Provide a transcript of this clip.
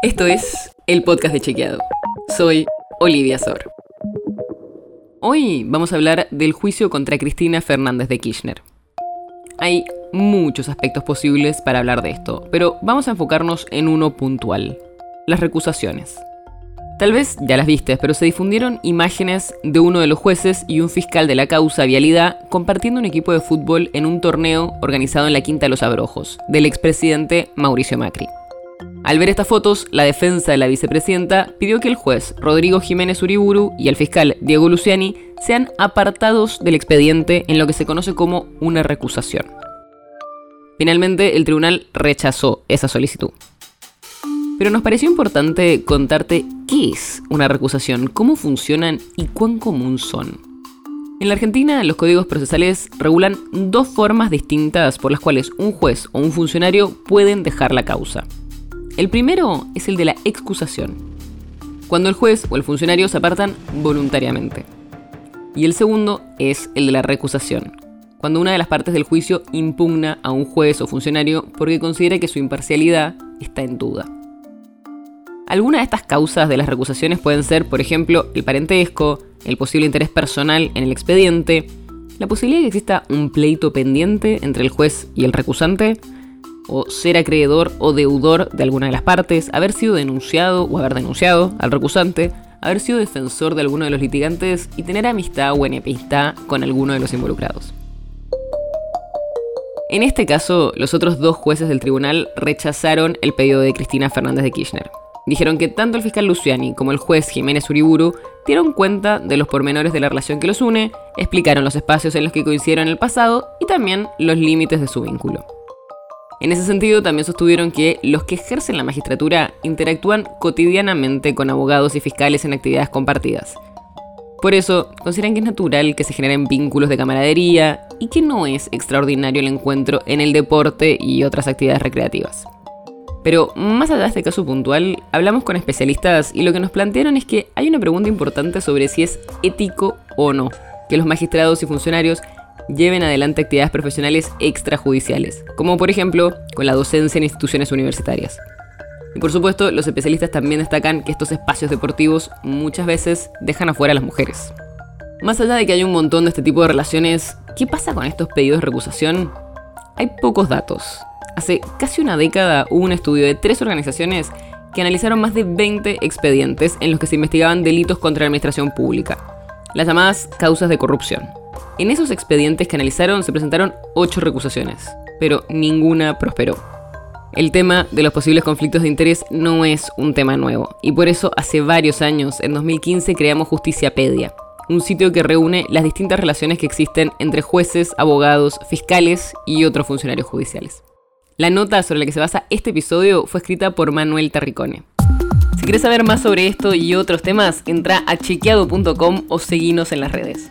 Esto es el podcast de Chequeado. Soy Olivia Sor. Hoy vamos a hablar del juicio contra Cristina Fernández de Kirchner. Hay muchos aspectos posibles para hablar de esto, pero vamos a enfocarnos en uno puntual, las recusaciones. Tal vez ya las viste, pero se difundieron imágenes de uno de los jueces y un fiscal de la causa Vialidad compartiendo un equipo de fútbol en un torneo organizado en la Quinta de los Abrojos, del expresidente Mauricio Macri. Al ver estas fotos, la defensa de la vicepresidenta pidió que el juez Rodrigo Jiménez Uriburu y el fiscal Diego Luciani sean apartados del expediente en lo que se conoce como una recusación. Finalmente, el tribunal rechazó esa solicitud. Pero nos pareció importante contarte qué es una recusación, cómo funcionan y cuán común son. En la Argentina, los códigos procesales regulan dos formas distintas por las cuales un juez o un funcionario pueden dejar la causa. El primero es el de la excusación, cuando el juez o el funcionario se apartan voluntariamente. Y el segundo es el de la recusación, cuando una de las partes del juicio impugna a un juez o funcionario porque considera que su imparcialidad está en duda. Algunas de estas causas de las recusaciones pueden ser, por ejemplo, el parentesco, el posible interés personal en el expediente, la posibilidad de que exista un pleito pendiente entre el juez y el recusante, o ser acreedor o deudor de alguna de las partes, haber sido denunciado o haber denunciado al recusante, haber sido defensor de alguno de los litigantes y tener amistad o enemistad con alguno de los involucrados. En este caso, los otros dos jueces del tribunal rechazaron el pedido de Cristina Fernández de Kirchner. Dijeron que tanto el fiscal Luciani como el juez Jiménez Uriburu dieron cuenta de los pormenores de la relación que los une, explicaron los espacios en los que coincidieron en el pasado y también los límites de su vínculo. En ese sentido, también sostuvieron que los que ejercen la magistratura interactúan cotidianamente con abogados y fiscales en actividades compartidas. Por eso, consideran que es natural que se generen vínculos de camaradería y que no es extraordinario el encuentro en el deporte y otras actividades recreativas. Pero más allá de este caso puntual, hablamos con especialistas y lo que nos plantearon es que hay una pregunta importante sobre si es ético o no que los magistrados y funcionarios lleven adelante actividades profesionales extrajudiciales, como por ejemplo con la docencia en instituciones universitarias. Y por supuesto, los especialistas también destacan que estos espacios deportivos muchas veces dejan afuera a las mujeres. Más allá de que hay un montón de este tipo de relaciones, ¿qué pasa con estos pedidos de recusación? Hay pocos datos. Hace casi una década hubo un estudio de tres organizaciones que analizaron más de 20 expedientes en los que se investigaban delitos contra la administración pública, las llamadas causas de corrupción. En esos expedientes que analizaron se presentaron ocho recusaciones, pero ninguna prosperó. El tema de los posibles conflictos de interés no es un tema nuevo, y por eso hace varios años, en 2015, creamos Justiciapedia, un sitio que reúne las distintas relaciones que existen entre jueces, abogados, fiscales y otros funcionarios judiciales. La nota sobre la que se basa este episodio fue escrita por Manuel Terricone. Si quieres saber más sobre esto y otros temas, entra a chequeado.com o seguinos en las redes.